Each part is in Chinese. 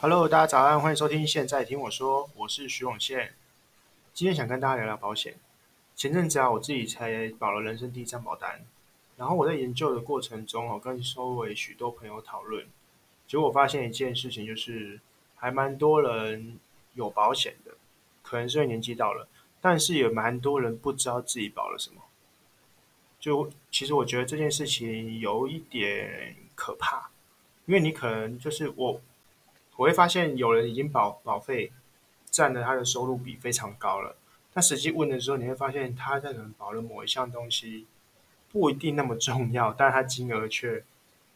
Hello，大家早安，欢迎收听。现在听我说，我是徐永宪。今天想跟大家聊聊保险。前阵子啊，我自己才保了人生第一张保单，然后我在研究的过程中，我跟周围许多朋友讨论，结果发现一件事情，就是还蛮多人有保险的，可能是因为年纪到了，但是也蛮多人不知道自己保了什么。就其实我觉得这件事情有一点可怕，因为你可能就是我。我会发现有人已经保保费占了他的收入比非常高了，但实际问的时候，你会发现他在可能保了某一项东西不一定那么重要，但他金额却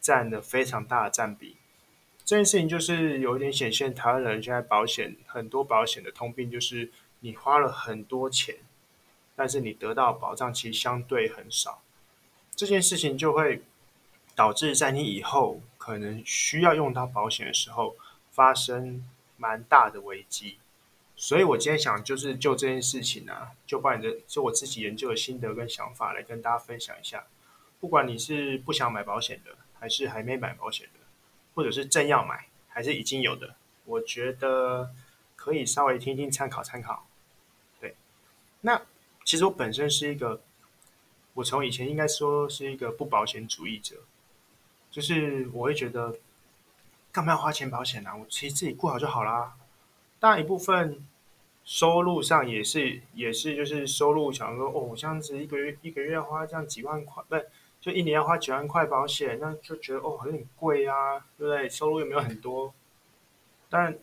占了非常大的占比。这件事情就是有一点显现台湾人现在保险很多保险的通病，就是你花了很多钱，但是你得到保障其实相对很少。这件事情就会导致在你以后可能需要用到保险的时候。发生蛮大的危机，所以我今天想就是就这件事情啊，就把你的就我自己研究的心得跟想法来跟大家分享一下。不管你是不想买保险的，还是还没买保险的，或者是正要买，还是已经有的，我觉得可以稍微听听参考参考。对，那其实我本身是一个，我从以前应该说是一个不保险主义者，就是我会觉得。干嘛要花钱保险呢、啊？我其实自己过好就好啦。当然一部分收入上也是，也是就是收入，想说哦，我这样子一个月一个月要花这样几万块，不是就一年要花几万块保险，那就觉得哦，有点贵啊，对不对？收入又没有很多。但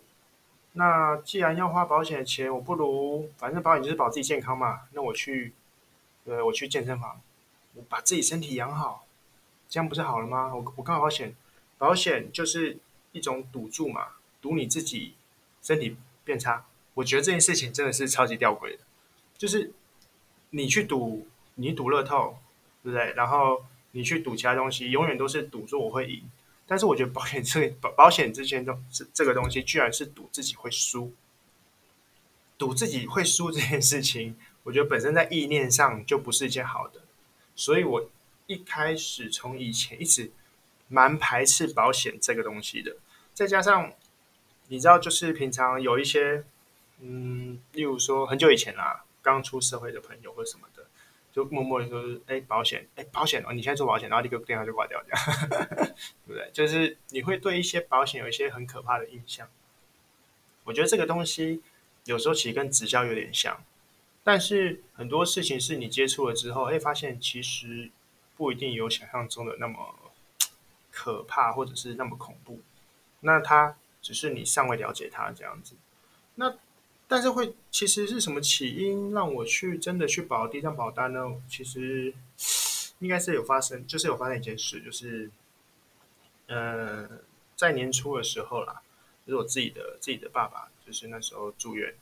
那既然要花保险的钱，我不如反正保险就是保自己健康嘛。那我去，对，我去健身房，我把自己身体养好，这样不是好了吗？我我干保险，保险就是。一种赌注嘛，赌你自己身体变差。我觉得这件事情真的是超级吊诡的，就是你去赌，你赌乐透，对不对？然后你去赌其他东西，永远都是赌说我会赢。但是我觉得保险这保 保险之间这这个东西，居然是赌自己会输。赌自己会输这件事情，我觉得本身在意念上就不是一件好的。所以我一开始从以前一直。蛮排斥保险这个东西的，再加上你知道，就是平常有一些，嗯，例如说很久以前啦，刚出社会的朋友或什么的，就默默的说，哎，保险，哎，保险哦，你现在做保险，然后立刻电话就挂掉，这样，对不对？就是你会对一些保险有一些很可怕的印象。我觉得这个东西有时候其实跟直销有点像，但是很多事情是你接触了之后，会发现其实不一定有想象中的那么。可怕，或者是那么恐怖，那他只是你尚未了解他这样子。那但是会其实是什么起因让我去真的去保第一张保单呢？其实 应该是有发生，就是有发生一件事，就是呃在年初的时候啦，就是我自己的自己的爸爸，就是那时候住院，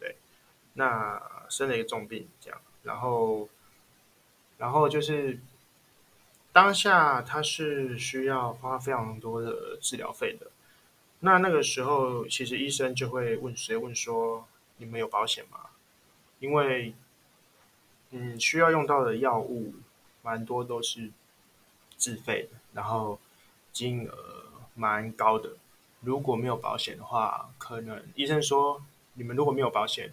对，那生了一个重病这样，然后然后就是。当下他是需要花非常多的治疗费的，那那个时候其实医生就会问，谁问说：“你们有保险吗？”因为，嗯，需要用到的药物蛮多都是自费的，然后金额蛮高的。如果没有保险的话，可能医生说你们如果没有保险，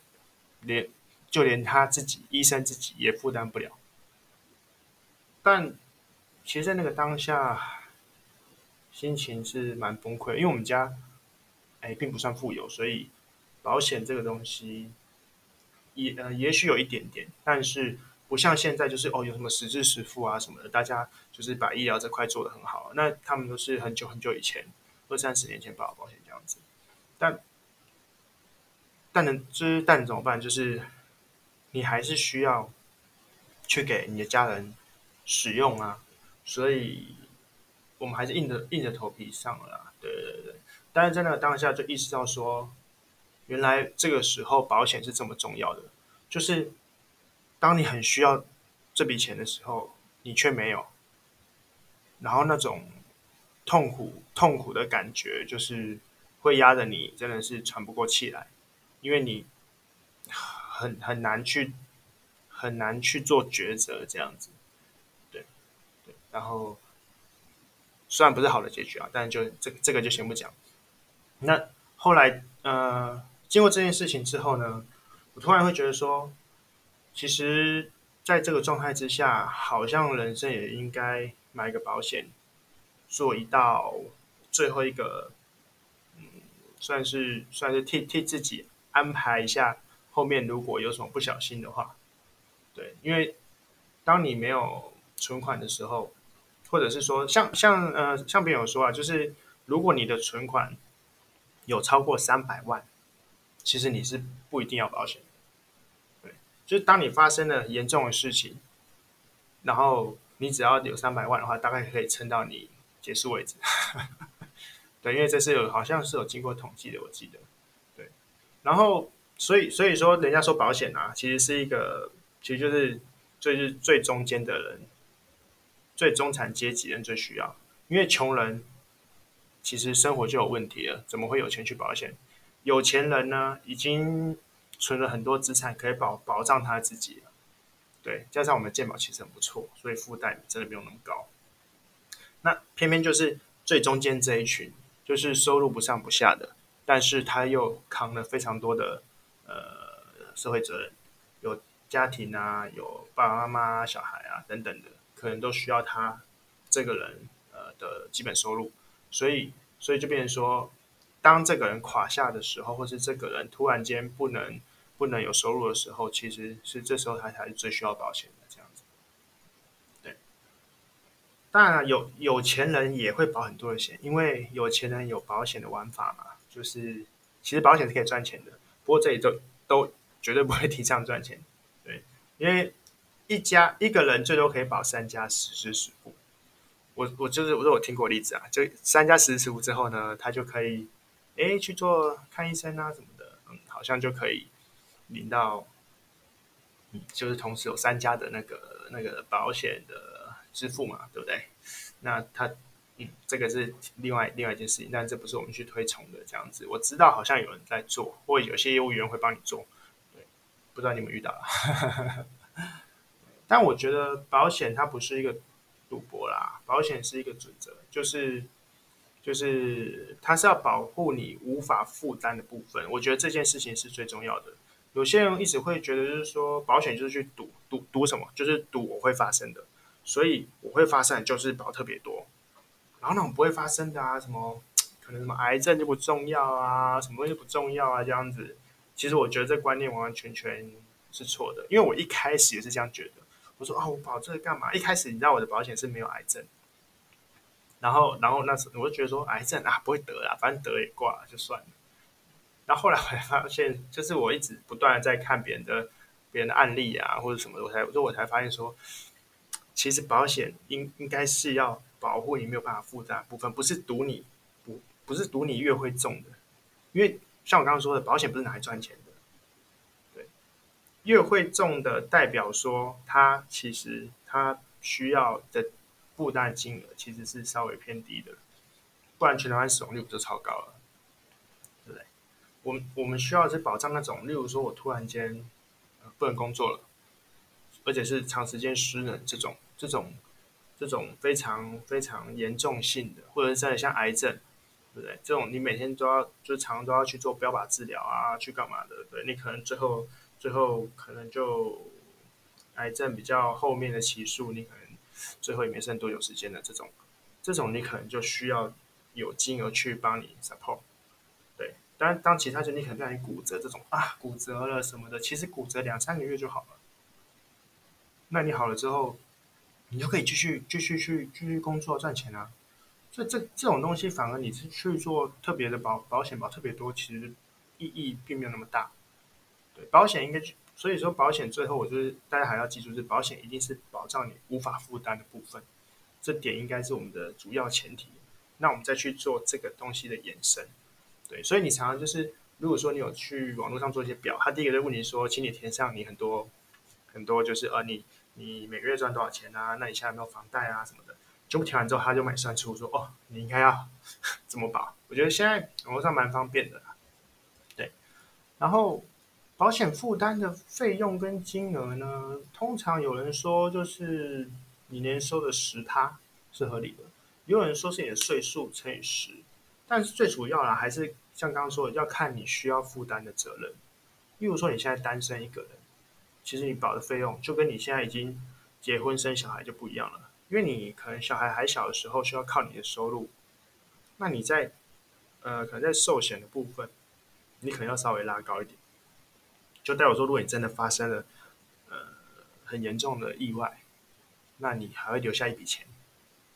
连就连他自己医生自己也负担不了。但其实，在那个当下，心情是蛮崩溃，因为我们家，哎，并不算富有，所以保险这个东西，也呃，也许有一点点，但是不像现在，就是哦，有什么实支实付啊什么的，大家就是把医疗这块做得很好。那他们都是很久很久以前，二三十年前保保险这样子，但但能就是但怎么办？就是你还是需要去给你的家人使用啊。所以，我们还是硬着硬着头皮上了，对对对。但是在那个当下就意识到说，原来这个时候保险是这么重要的，就是当你很需要这笔钱的时候，你却没有，然后那种痛苦痛苦的感觉，就是会压着你真的是喘不过气来，因为你很很难去很难去做抉择这样子。然后，虽然不是好的结局啊，但就这这个就先不讲。那后来呃，经过这件事情之后呢，我突然会觉得说，其实在这个状态之下，好像人生也应该买个保险，做一道最后一个，嗯，算是算是替替自己安排一下，后面如果有什么不小心的话，对，因为当你没有存款的时候，或者是说像像呃像别人有说啊，就是如果你的存款有超过三百万，其实你是不一定要保险。对，就是当你发生了严重的事情，然后你只要有三百万的话，大概可以撑到你结束为止。对，因为这是有好像是有经过统计的，我记得。对，然后所以所以说，人家说保险啊，其实是一个，其实就是最最中间的人。最中产阶级人最需要，因为穷人其实生活就有问题了，怎么会有钱去保险？有钱人呢，已经存了很多资产，可以保保障他自己了。对，加上我们健保其实很不错，所以负担真的没有那么高。那偏偏就是最中间这一群，就是收入不上不下的，但是他又扛了非常多的呃社会责任，有家庭啊，有爸爸妈妈、小孩啊等等的。可能都需要他这个人呃的基本收入，所以所以就变成说，当这个人垮下的时候，或是这个人突然间不能不能有收入的时候，其实是这时候他才是最需要保险的这样子。对，当然，有有钱人也会保很多的险，因为有钱人有保险的玩法嘛，就是其实保险是可以赚钱的，不过这里都都绝对不会提倡赚钱，对，因为。一家一个人最多可以保三家实支实付。我我就是我说我听过例子啊，就三家实支实付之后呢，他就可以哎去做看医生啊什么的，嗯，好像就可以领到，嗯，就是同时有三家的那个那个保险的支付嘛，对不对？那他嗯，这个是另外另外一件事情，但这不是我们去推崇的这样子。我知道好像有人在做，或有些业务员会帮你做，对，不知道你们遇到了。但我觉得保险它不是一个赌博啦，保险是一个准则，就是就是它是要保护你无法负担的部分。我觉得这件事情是最重要的。有些人一直会觉得就是说保险就是去赌赌赌什么，就是赌我会发生的，所以我会发生就是保特别多。然后那种不会发生的啊，什么可能什么癌症就不重要啊，什么东西不重要啊这样子。其实我觉得这观念完完全全是错的，因为我一开始也是这样觉得。我说啊，我保这个干嘛？一开始你知道我的保险是没有癌症，然后，然后那时我就觉得说癌症啊不会得啦，反正得也挂了就算了。然后后来我才发现，就是我一直不断的在看别人的别人的案例啊，或者什么的，我才我说我才发现说，其实保险应应该是要保护你没有办法负担部分，不是赌你不不是赌你越会中的，因为像我刚刚说的，保险不是拿来赚钱的。越会重的代表说，他其实他需要的负担金额其实是稍微偏低的，不然全台湾死亡率不就超高了，对不对？我们我们需要是保障那种，例如说我突然间不能工作了，而且是长时间失能这种这种这种非常非常严重性的，或者是真的像癌症，对不对？这种你每天都要就常常都要去做标靶治疗啊，去干嘛的？对，你可能最后。最后可能就癌症比较后面的期数，你可能最后也没剩多久时间的这种，这种你可能就需要有金额去帮你 support。对，当然当其他就你可能让你骨折这种啊，骨折了什么的，其实骨折两三个月就好了。那你好了之后，你就可以继续继续去继续工作赚钱啊。所以这这种东西反而你是去做特别的保保险保特别多，其实意义并没有那么大。对，保险应该，所以说保险最后我就是大家还要记住，是保险一定是保障你无法负担的部分，这点应该是我们的主要前提。那我们再去做这个东西的延伸。对，所以你常常就是，如果说你有去网络上做一些表，他第一个就问你说，请你填上你很多很多，就是呃，你你每个月赚多少钱啊？那你现在有没有房贷啊什么的？全部填完之后，他就买算出说，哦，你应该要 怎么保？我觉得现在网络上蛮方便的。对，然后。保险负担的费用跟金额呢，通常有人说就是你年收的十趴是合理的，也有人说是你的岁数乘以十，但是最主要啦还是像刚刚说的，要看你需要负担的责任。例如说你现在单身一个人，其实你保的费用就跟你现在已经结婚生小孩就不一样了，因为你可能小孩还小的时候需要靠你的收入，那你在呃可能在寿险的部分，你可能要稍微拉高一点，就代表说如果你真的发生了呃很严重的意外，那你还会留下一笔钱，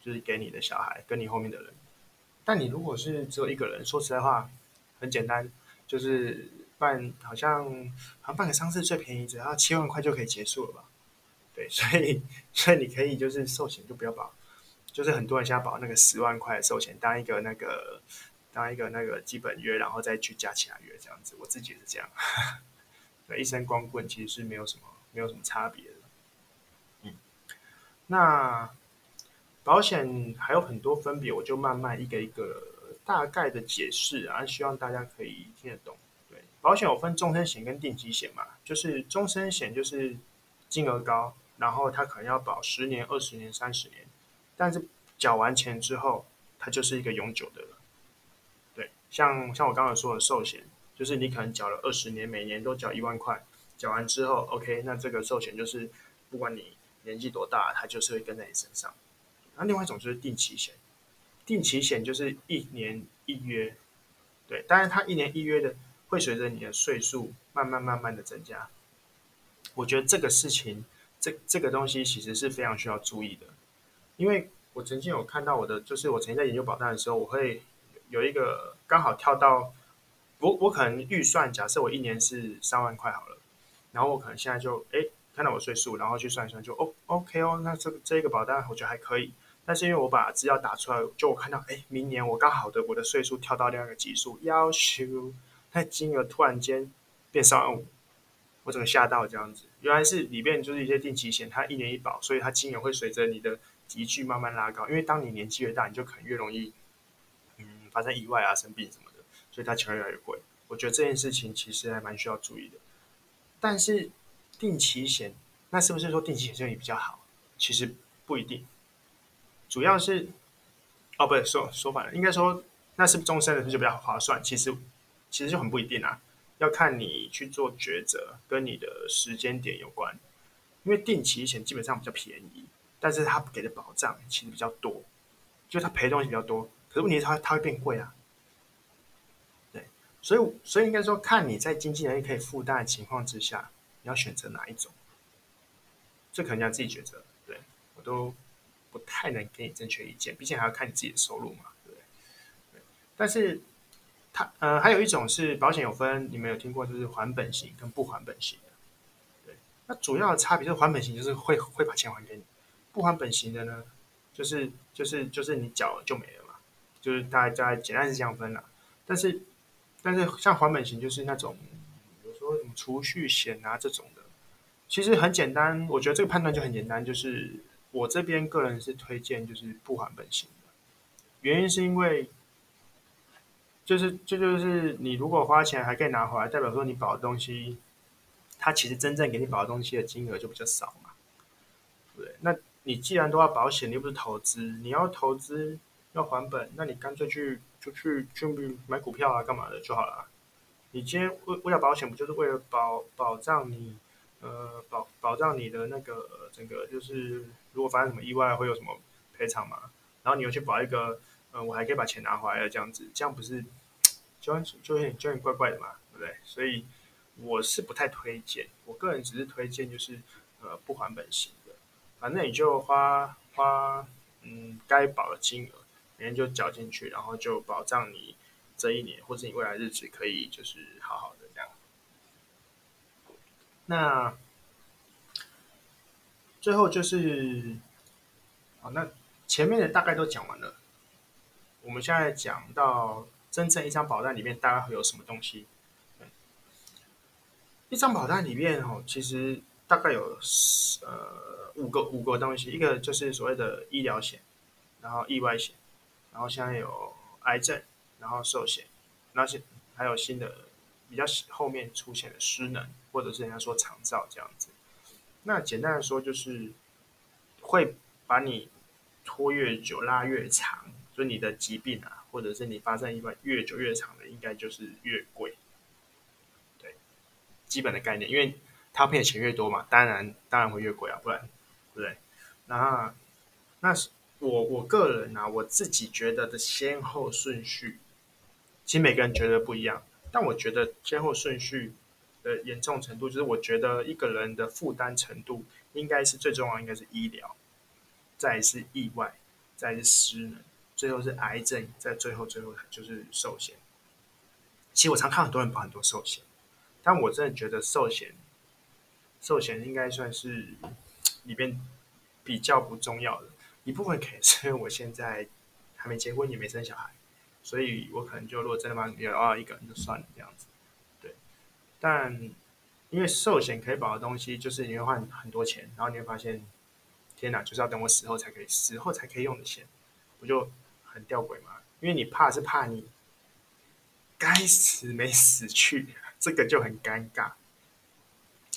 就是给你的小孩跟你后面的人。但你如果是只有一个人，说实在话，很简单，就是。办好像好像办个丧事最便宜，只要七万块就可以结束了吧？对，所以所以你可以就是寿险就不要保，就是很多人现在保那个十万块的寿险当一个那个当一个那个基本约，然后再去加其他约这样子。我自己是这样，对，一身光棍其实是没有什么没有什么差别的。嗯，那保险还有很多分别，我就慢慢一个一个大概的解释啊，希望大家可以听得懂。对保险有分终身险跟定期险嘛，就是终身险就是金额高，然后它可能要保十年、二十年、三十年，但是缴完钱之后，它就是一个永久的了。对，像像我刚刚说的寿险，就是你可能缴了二十年，每年都缴一万块，缴完之后，OK，那这个寿险就是不管你年纪多大，它就是会跟在你身上。那另外一种就是定期险，定期险就是一年一约，对，当然它一年一约的。会随着你的岁数慢慢慢慢的增加，我觉得这个事情，这这个东西其实是非常需要注意的，因为我曾经有看到我的，就是我曾经在研究保单的时候，我会有一个刚好跳到，我我可能预算假设我一年是三万块好了，然后我可能现在就哎看到我岁数，然后去算一算就哦 OK 哦，那这这个保单我觉得还可以。但是因为我把资料打出来，就我看到哎明年我刚好的我的岁数跳到另一个级数，要求。那金额突然间变三万五，我整个吓到这样子。原来是里面就是一些定期险，它一年一保，所以它金额会随着你的级距慢慢拉高。因为当你年纪越大，你就可能越容易嗯发生意外啊、生病什么，所以它钱越来越贵。我觉得这件事情其实还蛮需要注意的。但是定期险，那是不是说定期险就比较好？其实不一定，主要是哦，不对，说说反了，应该说那是不是终身的就比较划算。其实。其实就很不一定啊，要看你去做抉择，跟你的时间点有关。因为定期险基本上比较便宜，但是它给的保障其实比较多，就它赔的东西比较多。可是问题是它它会变贵啊，所以所以应该说，看你在经济能力可以负担的情况之下，你要选择哪一种，这可能要自己抉择。对，我都不太能给你正确意见，毕竟还要看你自己的收入嘛，对不对？对，但是。它呃，还有一种是保险有分，你们有听过就是还本型跟不还本型的。对，那主要的差别就是还本型就是会会把钱还给你，不还本型的呢，就是就是就是你缴了就没了嘛，就是大概大概简单是这样分啦。但是但是像还本型就是那种，比如说什么储蓄险啊这种的，其实很简单，我觉得这个判断就很简单，就是我这边个人是推荐就是不还本型的，原因是因为。就是，这就，是你如果花钱还可以拿回来，代表说你保的东西，它其实真正给你保的东西的金额就比较少嘛，对，那你既然都要保险，你又不是投资，你要投资要还本，那你干脆去就去去买股票啊，干嘛的就好了。你今天为为了保险，不就是为了保保障你呃保保障你的那个整个就是如果发生什么意外会有什么赔偿嘛？然后你又去保一个，呃，我还可以把钱拿回来了，这样子，这样不是？就就有点就有点怪怪的嘛，对不对？所以我是不太推荐，我个人只是推荐就是呃不还本型的，反正你就花花嗯该保的金额，每天就缴进去，然后就保障你这一年或者你未来日子可以就是好好的这样。那最后就是好，那前面的大概都讲完了，我们现在讲到。真正一张保单里面大概会有什么东西？一张保单里面哦，其实大概有呃五个五个东西，一个就是所谓的医疗险，然后意外险，然后现在有癌症，然后寿险，那些还有新的比较后面出现的失能，或者是人家说长照这样子。那简单的说就是会把你拖越久拉越长，就你的疾病啊。或者是你发生意外越久越长的，应该就是越贵。对，基本的概念，因为他骗的钱越多嘛，当然当然会越贵啊，不然对不对？那那是我我个人啊，我自己觉得的先后顺序，其实每个人觉得不一样，但我觉得先后顺序的严重程度，就是我觉得一个人的负担程度，应该是最重要，应该是医疗，再是意外，再是失能，最后是癌症，在最后最后就是寿险。其实我常看很多人保很多寿险，但我真的觉得寿险，寿险应该算是里边比较不重要的一部分，可能是因为我现在还没结婚，也没生小孩，所以我可能就如果真的把你要一个人就算了这样子，对，但。因为寿险可以保的东西，就是你会换很多钱，然后你会发现，天哪，就是要等我死后才可以，死后才可以用的钱，不就很吊诡吗？因为你怕是怕你该死没死去，这个就很尴尬，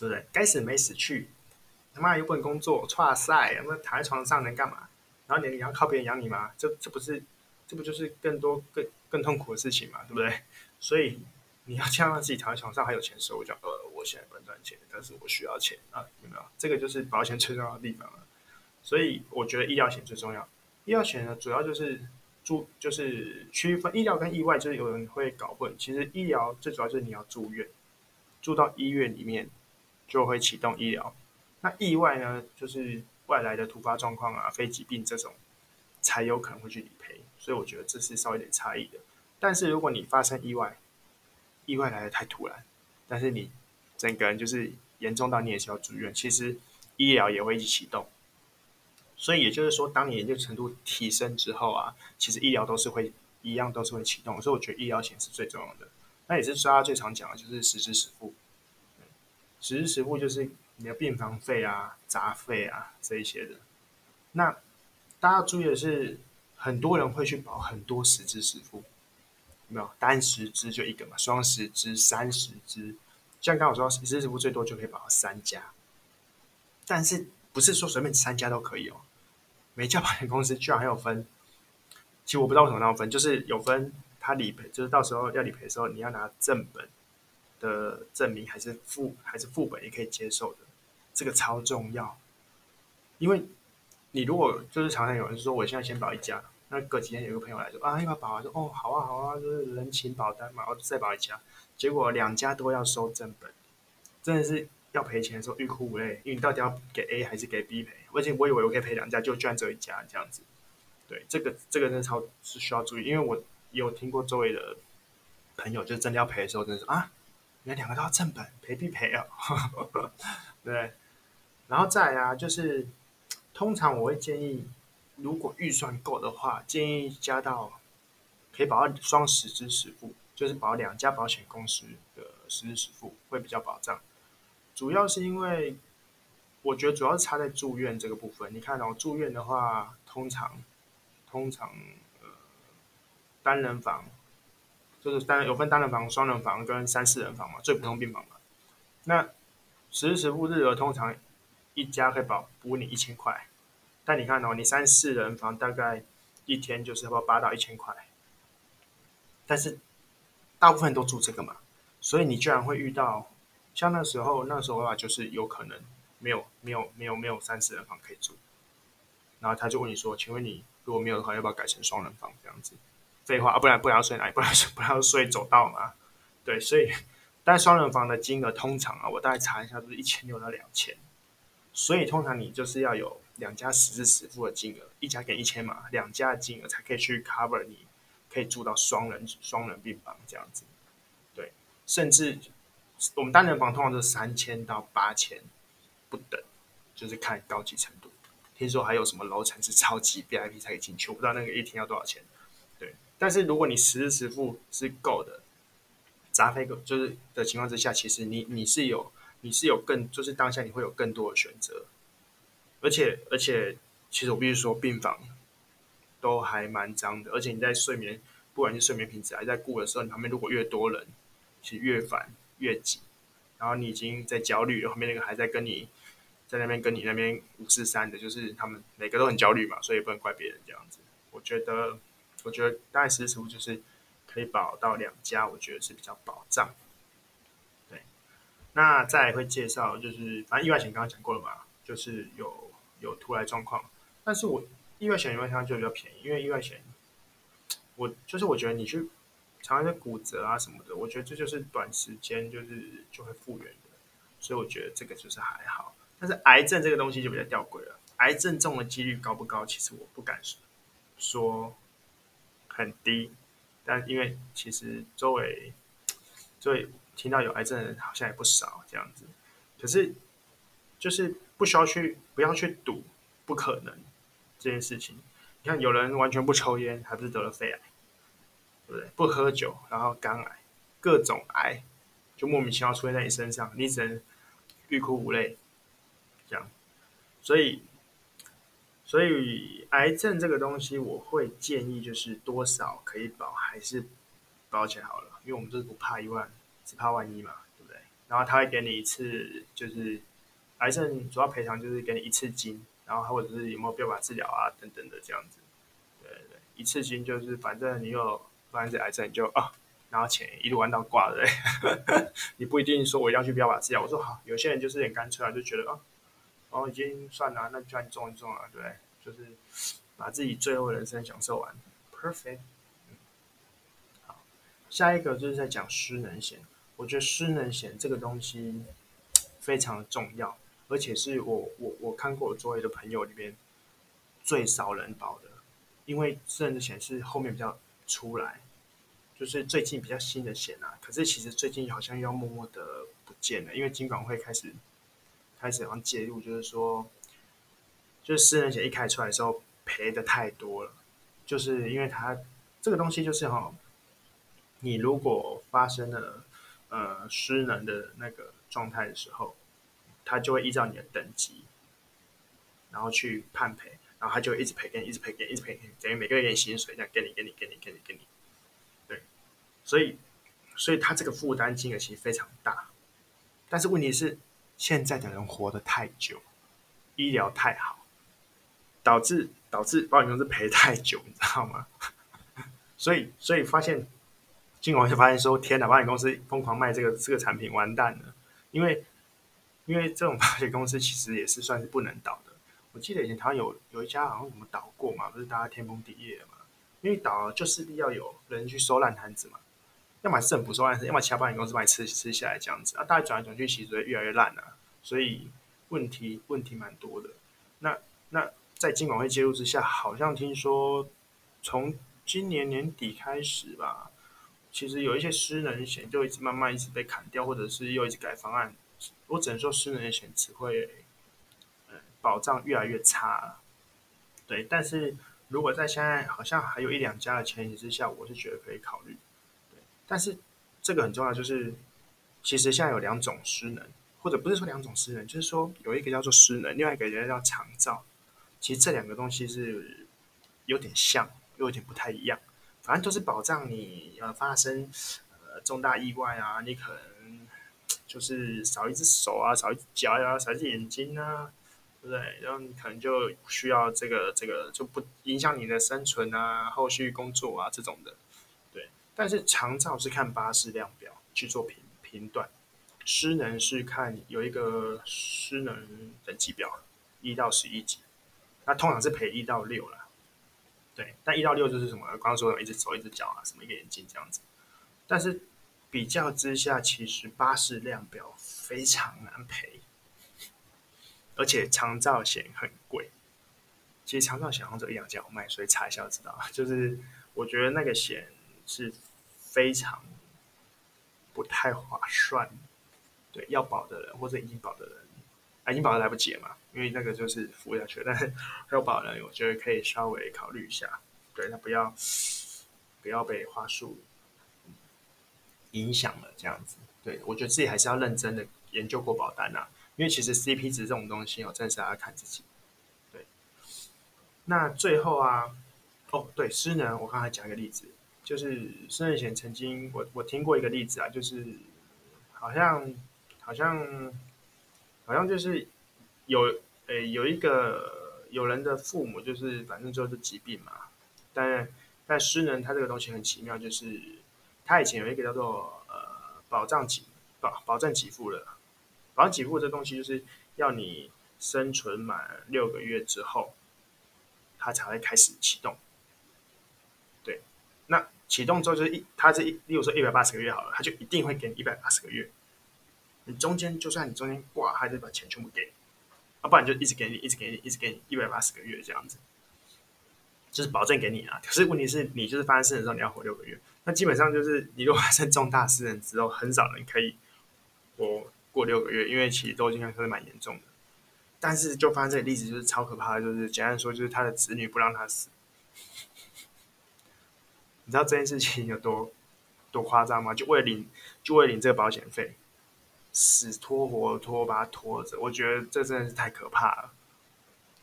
对不对？该死没死去，他妈又不能工作，剉赛，那躺在床上能干嘛？然后你你要靠别人养你吗？这这不是，这不就是更多更更痛苦的事情嘛，对不对？所以。你要这样让自己躺在床上还有钱收，我讲呃，我现在不能赚钱，但是我需要钱啊，有没有？这个就是保险最重要的地方了。所以我觉得医疗险最重要。医疗险呢，主要就是住，就是区分医疗跟意外，就是有人会搞混。其实医疗最主要就是你要住院，住到医院里面就会启动医疗。那意外呢，就是外来的突发状况啊，非疾病这种才有可能会去理赔。所以我觉得这是稍微有点差异的。但是如果你发生意外，意外来的太突然，但是你整个人就是严重到你也需要住院，其实医疗也会一起启动。所以也就是说，当你研究程度提升之后啊，其实医疗都是会一样都是会启动。所以我觉得医疗险是最重要的。那也是大家最常讲的，就是实支实付。实支实付就是你的病房费啊、杂费啊这一些的。那大家注意的是，很多人会去保很多十支实付。没有单十支就一个嘛，双十支、三十支，像刚我说，十支实付最多就可以保三家，但是不是说随便三家都可以哦？每家保险公司居然还有分，其实我不知道为什么那样分，就是有分他理赔，就是到时候要理赔的时候，你要拿正本的证明还是副还是副本也可以接受的，这个超重要，因为你如果就是常常有人说，我现在先保一家。那隔几天有个朋友来说啊，要不要保啊？说哦，好啊，好啊，就是人情保单嘛，我再保一家。结果两家都要收正本，真的是要赔钱的时候欲哭无泪，因为你到底要给 A 还是给 B 赔？而且我以为我可以赔两家，就居然只有一家这样子。对，这个这个真的超是需要注意，因为我有听过周围的朋友，就是真的要赔的时候，真的是啊，原来两个都要正本，赔必赔啊。对，然后再来啊，就是通常我会建议。如果预算够的话，建议加到可以保到双十之实付，就是保两家保险公司的实支实付会比较保障。主要是因为我觉得主要是差在住院这个部分。你看哦，住院的话，通常通常呃单人房就是单有分单人房、双人房跟三四人房嘛，最普通病房嘛。那实支实付日额通常一家可以保补你一千块。但你看哦，你三四人房大概一天就是要八到一千块，但是大部分都住这个嘛，所以你居然会遇到像那时候那时候的话，就是有可能没有没有没有没有三四人房可以住，然后他就问你说：“请问你如果没有的话，要不要改成双人房这样子？”废话啊，不然不然要睡哪里？不然不然要睡走道嘛？对，所以但双人房的金额通常啊，我大概查一下，都是一千六到两千，所以通常你就是要有。两家实至实付的金额，一家给一千嘛，两家的金额才可以去 cover 你，可以住到双人双人病房这样子，对，甚至我们单人房通常都是三千到八千不等，就是看高级程度。听说还有什么楼层是超级 VIP 才可以进去，我不知道那个一天要多少钱。但是如果你实时实付是够的，杂费够就是的情况之下，其实你你是有你是有更就是当下你会有更多的选择。而且而且，其实我必须说，病房都还蛮脏的。而且你在睡眠，不管是睡眠品质还在顾的时候，你旁边如果越多人，其实越烦越挤。然后你已经在焦虑，后面那个还在跟你在那边跟你那边五四三的，就是他们每个都很焦虑嘛，所以不能怪别人这样子。我觉得我觉得大概实支实付就是可以保到两家，我觉得是比较保障。对，那再会介绍就是反正意外险刚刚讲过了嘛，就是有有突来状况，但是我意外险因为它就比较便宜，因为意外险我就是我觉得你去常常在骨折啊什么的，我觉得这就是短时间就是就会复原的，所以我觉得这个就是还好。但是癌症这个东西就比较吊诡了，癌症中的几率高不高？其实我不敢说很低，但因为其实周围周围听到有癌症的人好像也不少这样子，可是就是不需要去不要去赌不可能这件事情。你看有人完全不抽烟，还不是得了肺癌，对不对？不喝酒，然后肝癌，各种癌就莫名其妙出现在你身上，你只能欲哭无泪。这样，所以，所以癌症这个东西，我会建议就是多少可以保，还是保起来好了，因为我们就是不怕一万，只怕万一嘛，对不对？然后他会给你一次，就是癌症主要赔偿就是给你一次金，然后或者是有没有标靶治疗啊等等的这样子，对对对，一次金就是反正你有发现这癌症你就啊。然后钱一路玩到挂的，你不一定说我一定要去标靶治疗。我说好，有些人就是很干脆啊，就觉得啊。然后已经算了，那就算中一中了，对不对？就是把自己最后人生享受完，perfect。好，下一个就是在讲失能险。我觉得失能险这个东西非常重要，而且是我我我看过我周围的朋友里边最少人保的，因为失能险是后面比较出来，就是最近比较新的险啊。可是其实最近好像又要默默的不见了，因为金管会开始。开始往介入，就是说，就是失能险一开出来的时候赔的太多了，就是因为它这个东西就是哈，你如果发生了呃失能的那个状态的时候，它就会依照你的等级，然后去判赔，然后它就一直赔给你，一直赔给你，一直赔给你，等于每个月给你薪水这样给你，给你，给你，给你，给你，对，所以所以它这个负担金额其实非常大，但是问题是。现在的人活得太久，医疗太好，导致导致保险公司赔太久，你知道吗？所以所以发现，金管会就发现说：“天哪，保险公司疯狂卖这个这个产品，完蛋了！”因为因为这种保险公司其实也是算是不能倒的。我记得以前台湾有有一家好像怎么倒过嘛，不是大家天崩地裂嘛？因为倒了就势必要有人去收烂摊子嘛。要么政府收烂摊，要么其他保险公司把你吃吃下来这样子啊，大家转来转去，其实会越来越烂啊。所以问题问题蛮多的。那那在金管会介入之下，好像听说从今年年底开始吧，其实有一些失能险就一直慢慢一直被砍掉，或者是又一直改方案。我只能说失能险只会呃保障越来越差。对，但是如果在现在好像还有一两家的前提之下，我是觉得可以考虑。对，但是这个很重要，就是其实现在有两种失能。或者不是说两种失能，就是说有一个叫做失能，另外一个叫长照。其实这两个东西是有点像，又有点不太一样。反正都是保障你呃发生呃重大意外啊，你可能就是少一只手啊，少一只脚啊，少一只眼睛啊，对不对？然后你可能就需要这个这个就不影响你的生存啊，后续工作啊这种的。对，但是长照是看巴氏量表去做评评断。失能是看有一个失能等级表，一到十一级，那通常是赔一到六了，对，但一到六就是什么？刚刚说的一只手、一只脚啊，什么一个眼睛这样子。但是比较之下，其实巴士量表非常难赔，而且长照险很贵。其实长照险好像只有一两家有卖，所以查一下就知道。就是我觉得那个险是非常不太划算。对，要保的人或者已经保的人，啊，已经保的来不及了嘛，因为那个就是付下去。但是要保的人，我觉得可以稍微考虑一下，对，那不要不要被话术影响了这样子。对，我觉得自己还是要认真的研究过保单呐，因为其实 CP 值这种东西哦，真的是要看自己。对，那最后啊，哦，对，失能，我刚才讲一个例子，就是失能险曾经我我听过一个例子啊，就是好像。好像，好像就是有诶有一个有人的父母就是反正就是疾病嘛，但但失能它这个东西很奇妙，就是它以前有一个叫做呃保障给保保证给付的，保障给付这东西就是要你生存满六个月之后，它才会开始启动。对，那启动之后就是一，它是一，例如说一百八十个月好了，它就一定会给你一百八十个月。你中间就算你中间挂，还是把钱全部给你，要不然就一直给你，一直给你，一直给你一百八十个月这样子，就是保证给你啊。可是问题是你就是发生失能之后你要活六个月，那基本上就是你如果发生重大失能之后，很少人可以活过六个月，因为其实都应该说是蛮严重的。但是就发生这个例子就是超可怕的，就是简单说就是他的子女不让他死。你知道这件事情有多多夸张吗？就为了领，就为了领这个保险费。死拖活拖把它拖着，我觉得这真的是太可怕了。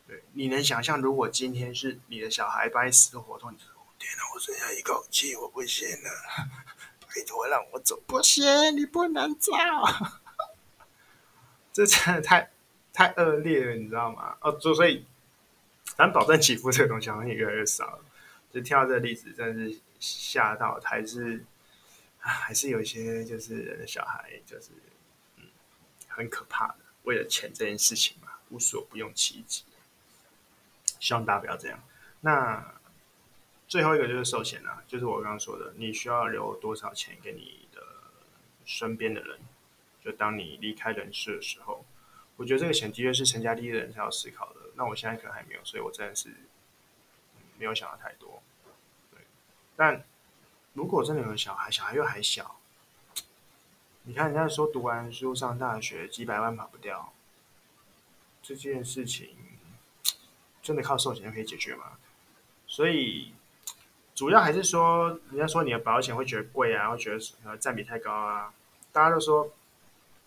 对，你能想象，如果今天是你的小孩把你死活拖，你说天哪，我剩下一口气，我不行了，拜托让我走。不行，你不能走。这真的太太恶劣了，你知道吗？哦，所以咱保证起伏这个东西好像也越来越少了。就听到这个例子，真的是吓到，还是还是有一些就是人的小孩就是。很可怕的，为了钱这件事情嘛，无所不用其极。希望大家不要这样。那最后一个就是寿险啊，就是我刚刚说的，你需要留多少钱给你的身边的人？就当你离开人世的时候，我觉得这个险的确是成家立业的人才要思考的。那我现在可能还没有，所以我真的是没有想到太多。对，但如果真的有小孩，小孩又还小。你看，人家说读完书上大学几百万跑不掉，这件事情真的靠寿险就可以解决吗？所以主要还是说，人家说你的保险会觉得贵啊，会觉得呃占比太高啊。大家都说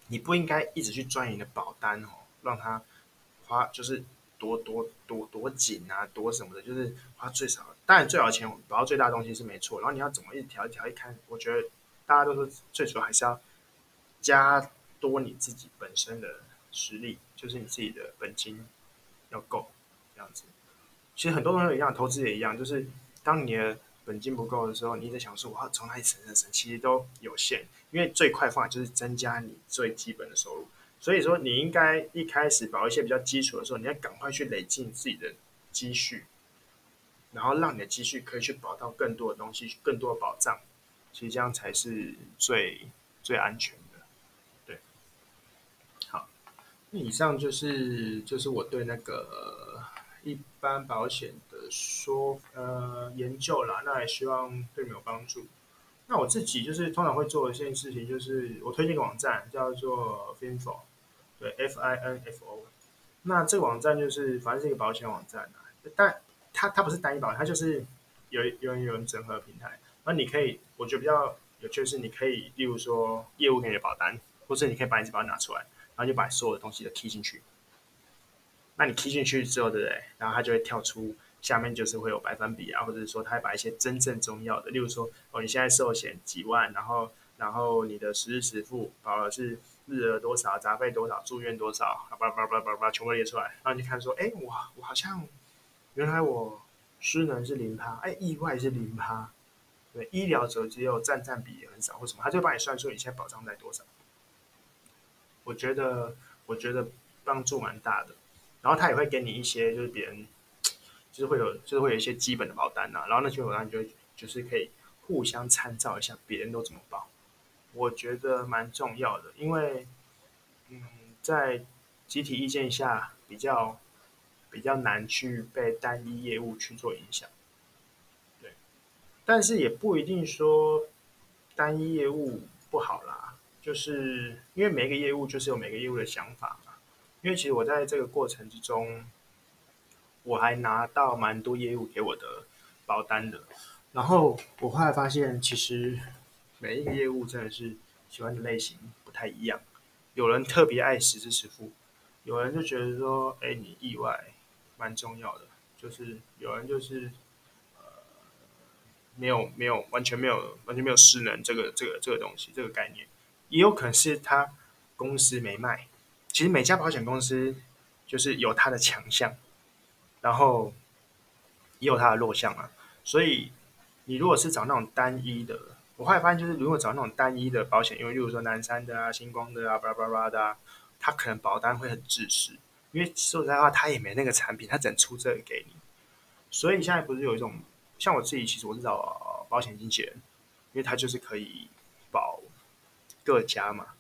你不应该一直去赚你的保单哦，让它花就是多多多多紧啊，多什么的，就是花最少。当然最少钱保到最大的东西是没错，然后你要怎么一条一条一看，我觉得大家都说最主要还是要。加多你自己本身的实力，就是你自己的本金要够这样子。其实很多东西一样，投资也一样，就是当你的本金不够的时候，你在想说我要从哪里省省省，其实都有限。因为最快方法就是增加你最基本的收入。所以说，你应该一开始保一些比较基础的时候，你要赶快去累积你自己的积蓄，然后让你的积蓄可以去保到更多的东西，更多的保障。其实这样才是最最安全那。以上就是就是我对那个一般保险的说呃研究啦，那也希望对你有帮助。那我自己就是通常会做一件事情，就是我推荐个网站叫做 Finfo，对，F I N F O。那这个网站就是反正是一个保险网站啊，但它它不是单一保险，它就是有有有人整合平台。那你可以，我觉得比较有趣的是，你可以例如说业务给你的保单，或者你可以把你这保单拿出来。然后就把所有的东西都 key 进去，那你 key 进去之后，对不对？然后它就会跳出下面就是会有百分比啊，或者是说它会把一些真正重要的，例如说哦，你现在寿险几万，然后然后你的实日实付保额是日额多少，杂费多少，住院多少，叭叭叭叭叭全部列出来，然后你看说，哎，我，我好像原来我失能是零趴，哎，意外是零趴，对，医疗则只有占占比很少，为什么？他就帮你算出你现在保障在多少。我觉得，我觉得帮助蛮大的。然后他也会给你一些，就是别人，就是会有，就是会有一些基本的保单呐、啊。然后那些保单就就是可以互相参照一下，别人都怎么保。我觉得蛮重要的，因为，嗯，在集体意见下，比较比较难去被单一业务去做影响。对，但是也不一定说单一业务不好啦。就是因为每一个业务就是有每个业务的想法嘛。因为其实我在这个过程之中，我还拿到蛮多业务给我的保单的。然后我后来发现，其实每一个业务真的是喜欢的类型不太一样。有人特别爱实支实付，有人就觉得说，哎，你意外蛮重要的。就是有人就是呃，没有没有完全没有完全没有失能这个这个这个东西这个概念。也有可能是他公司没卖，其实每家保险公司就是有它的强项，然后也有它的弱项啊。所以你如果是找那种单一的，我后来发现就是如果找那种单一的保险，因为例如说南山的啊、星光的啊、巴拉巴拉的啊，它可能保单会很自私，因为说实在话，它也没那个产品，它只能出这个给你。所以现在不是有一种像我自己，其实我是找保险经纪人，因为他就是可以各家嘛，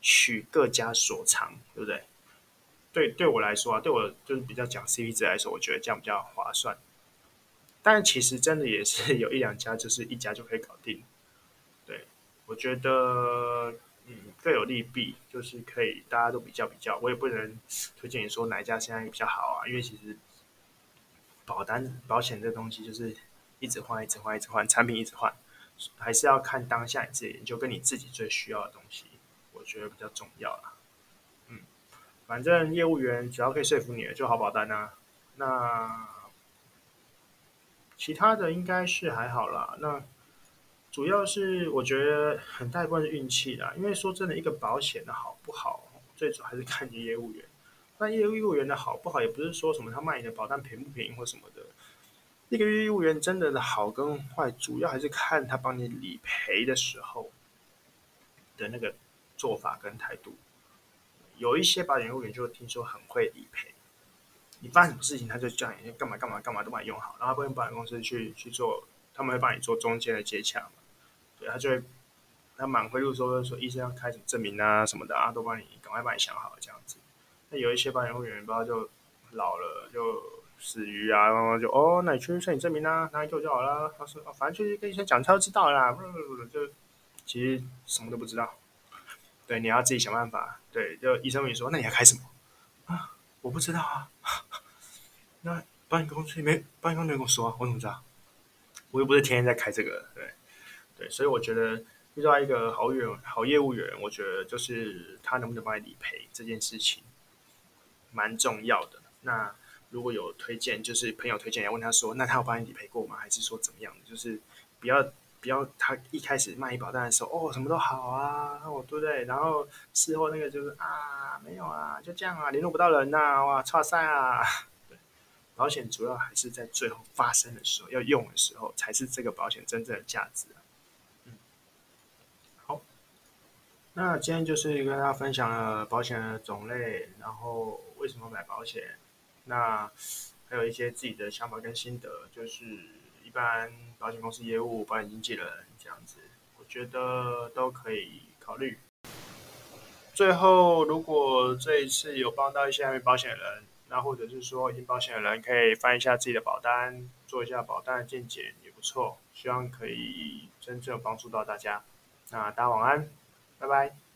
取各家所长，对不对？对，对我来说啊，对我就是比较讲 CP 值来说，我觉得这样比较划算。但其实真的也是有一两家，就是一家就可以搞定。对，我觉得嗯各有利弊，就是可以大家都比较比较。我也不能推荐你说哪一家现在比较好啊，因为其实保单保险这东西就是一直换、一直换、一直换，产品一直换，还是要看当下你自己研究跟你自己最需要的东西，我觉得比较重要啦。嗯，反正业务员只要可以说服你的就好保单啊。那。其他的应该是还好啦，那主要是我觉得很大一部分是运气啦，因为说真的，一个保险的好不好，最主要还是看你业务员。那业务员的好不好，也不是说什么他卖你的保单便不便宜或什么。那个业务员真的的好跟坏，主要还是看他帮你理赔的时候的那个做法跟态度。有一些保险业务员就听说很会理赔。你发什么事情，他就叫你干嘛干嘛干嘛都帮你用好，然后不用保险公司去去做，他们会帮你做中间的接洽嘛。对，他就会他满会又说说医生要开什么证明啊什么的啊，都帮你赶快帮你想好这样子。那有一些保险会员不知道就老了就死鱼啊，然后就哦，那你去申请证明啊，拿来做就好了。他说哦，反正就是跟医生讲，他都知道啦。不不不不，就其实什么都不知道。对，你要自己想办法。对，就医生问你说，那你要开什么啊？我不知道啊。那保险公司没保险公司没跟我说啊，我怎么知道？我又不是天天在开这个，对对，所以我觉得遇到一个好员好业务员，我觉得就是他能不能帮你理赔这件事情蛮重要的。那如果有推荐，就是朋友推荐，要问他说，那他有帮你理赔过吗？还是说怎么样的？就是不要不要他一开始卖保单的时候，哦，什么都好啊，哦，对不对？然后事后那个就是啊，没有啊，就这样啊，联络不到人呐、哇，差赛啊。对保险主要还是在最后发生的时候，要用的时候，才是这个保险真正的价值。嗯，好，那今天就是跟大家分享了保险的种类，然后为什么买保险，那还有一些自己的想法跟心得，就是一般保险公司业务、保险经纪人这样子，我觉得都可以考虑。最后，如果这一次有帮到一些还没保险人。那或者是说，已经保险的人可以翻一下自己的保单，做一下保单的见解也不错。希望可以真正帮助到大家。那大家晚安，拜拜。